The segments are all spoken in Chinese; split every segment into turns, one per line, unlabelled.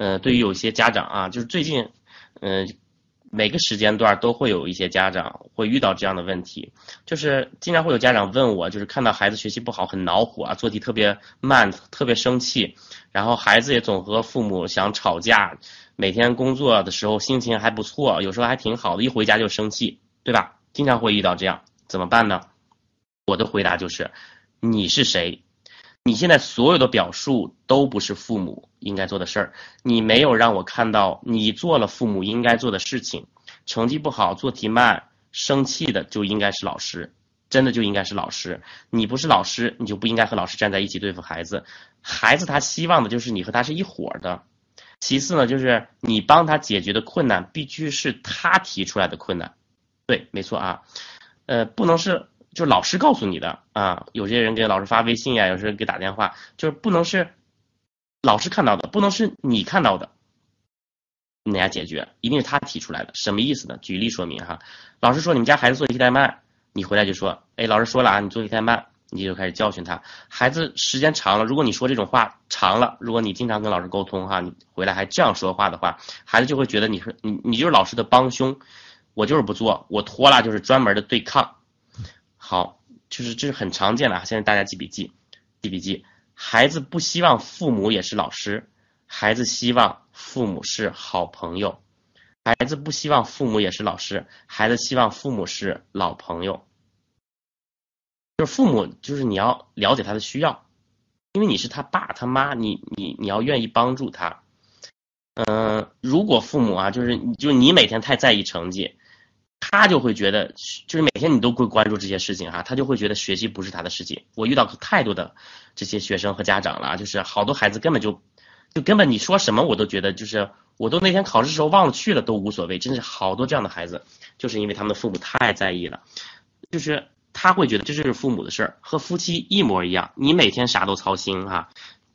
呃，对于有些家长啊，就是最近，嗯、每个时间段都会有一些家长会遇到这样的问题，就是经常会有家长问我，就是看到孩子学习不好很恼火啊，做题特别慢，特别生气，然后孩子也总和父母想吵架，每天工作的时候心情还不错，有时候还挺好的，一回家就生气，对吧？经常会遇到这样，怎么办呢？我的回答就是，你是谁？你现在所有的表述都不是父母应该做的事儿，你没有让我看到你做了父母应该做的事情，成绩不好，做题慢，生气的就应该是老师，真的就应该是老师。你不是老师，你就不应该和老师站在一起对付孩子。孩子他希望的就是你和他是一伙儿的。其次呢，就是你帮他解决的困难必须是他提出来的困难，对，没错啊，呃，不能是就是老师告诉你的啊，有些人给老师发微信呀、有时候给打电话，就是不能是老师看到的，不能是你看到的，你来解决，一定是他提出来的。什么意思呢？举例说明哈，老师说你们家孩子做题太慢，你回来就说，哎，老师说了啊，你做题太慢，你就开始教训他。孩子时间长了，如果你说这种话长了，如果你经常跟老师沟通哈，你回来还这样说话的话，孩子就会觉得你是你你就是老师的帮凶，我就是不做，我拖拉就是专门的对抗。好，就是这是很常见的啊，现在大家记笔记，记笔记。孩子不希望父母也是老师，孩子希望父母是好朋友。孩子不希望父母也是老师，孩子希望父母是老朋友。就是父母，就是你要了解他的需要，因为你是他爸他妈，你你你要愿意帮助他。嗯、如果父母啊，就是就你每天太在意成绩，他就会觉得，就是每天你都会关注这些事情哈，他就会觉得学习不是他的事情。我遇到太多的这些学生和家长了，就是好多孩子根本就，就根本你说什么我都觉得就是，我都那天考试时候忘了去了都无所谓，真是好多这样的孩子，就是因为他们的父母太在意了，就是他会觉得这就是父母的事儿，和夫妻一模一样，你每天啥都操心哈、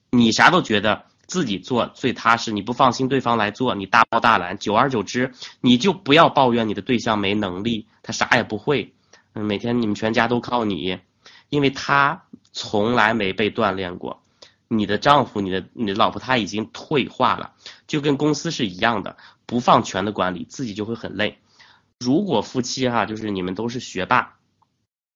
你啥都觉得自己做最踏实，你不放心对方来做，你大包大揽，久而久之，你就不要抱怨你的对象没能力，他啥也不会，嗯，每天你们全家都靠你，因为他从来没被锻炼过。你的丈夫、你的你的老婆，他已经退化了，就跟公司是一样的，不放权的管理，自己就会很累。如果夫妻哈，就是你们都是学霸，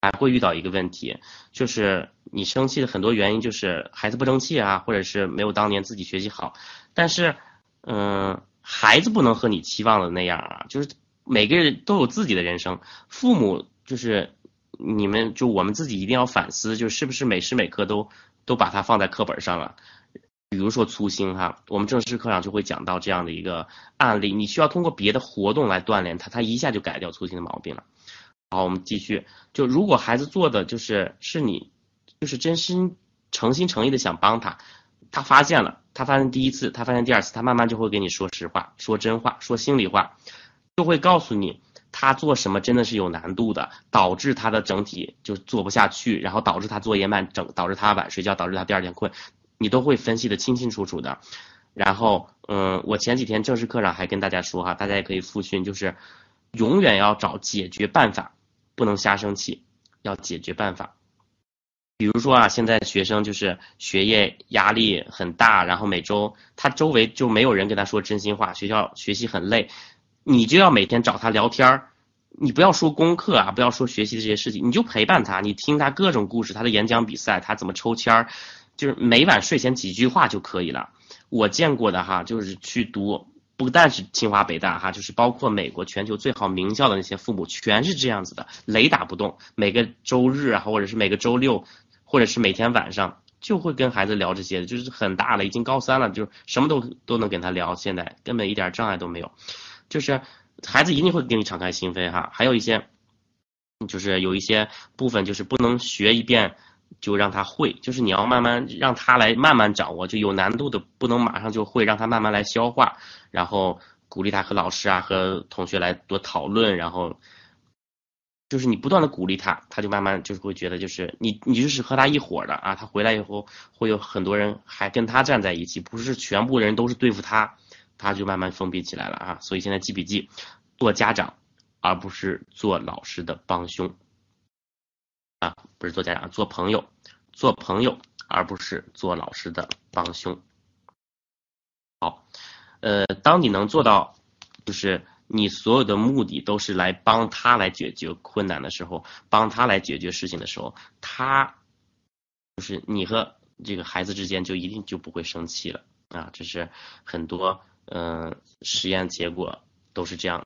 还会遇到一个问题，就是你生气的很多原因就是孩子不争气啊，或者是没有当年自己学习好。但是，嗯、孩子不能和你期望的那样啊，就是每个人都有自己的人生，父母就是你们就我们自己一定要反思，就是不是每时每刻都都把它放在课本上了。比如说粗心哈，我们正式课上就会讲到这样的一个案例，你需要通过别的活动来锻炼他，他一下就改掉粗心的毛病了。好，我们继续。就如果孩子做的就是是你，就是真心诚心诚意的想帮他，他发现了，他发现第一次，他发现第二次，他慢慢就会跟你说实话，说真话，说心里话，就会告诉你他做什么真的是有难度的，导致他的整体就做不下去，然后导致他作业慢，整导致他晚睡觉，导致他第二天困，你都会分析的清清楚楚的。然后，嗯，我前几天正式课上还跟大家说哈，大家也可以复训，就是永远要找解决办法，不能瞎生气，要解决办法。比如说啊，现在学生就是学业压力很大，然后每周他周围就没有人跟他说真心话，学校学习很累，你就要每天找他聊天儿。你不要说功课啊，不要说学习的这些事情，你就陪伴他，你听他各种故事，他的演讲比赛，他怎么抽签儿，就是每晚睡前几句话就可以了。我见过的哈，就是去读，不但是清华北大哈，就是包括美国全球最好名校的那些父母，全是这样子的，雷打不动。每个周日啊，或者是每个周六，或者是每天晚上，就会跟孩子聊这些，就是很大了，已经高三了，就是什么都都能跟他聊，现在根本一点障碍都没有，就是孩子一定会跟你敞开心扉哈。还有一些，就是有一些部分就是不能学一遍。就让他会，就是你要慢慢让他来慢慢掌握，就有难度的不能马上就会，让他慢慢来消化，然后鼓励他和老师啊和同学来多讨论，然后就是你不断的鼓励他，他就慢慢就是会觉得就是你你就是和他一伙的啊，他回来以后会有很多人还跟他站在一起，不是全部人都是对付他，他就慢慢封闭起来了啊。所以现在记笔记，做家长而不是做老师的帮凶啊，不是做家长，做朋友，做朋友而不是做老师的帮凶。好，呃，当你能做到，就是你所有的目的都是来帮他来解决困难的时候，帮他来解决事情的时候，他就是你和这个孩子之间就一定就不会生气了啊！这是很多嗯实验结果都是这样。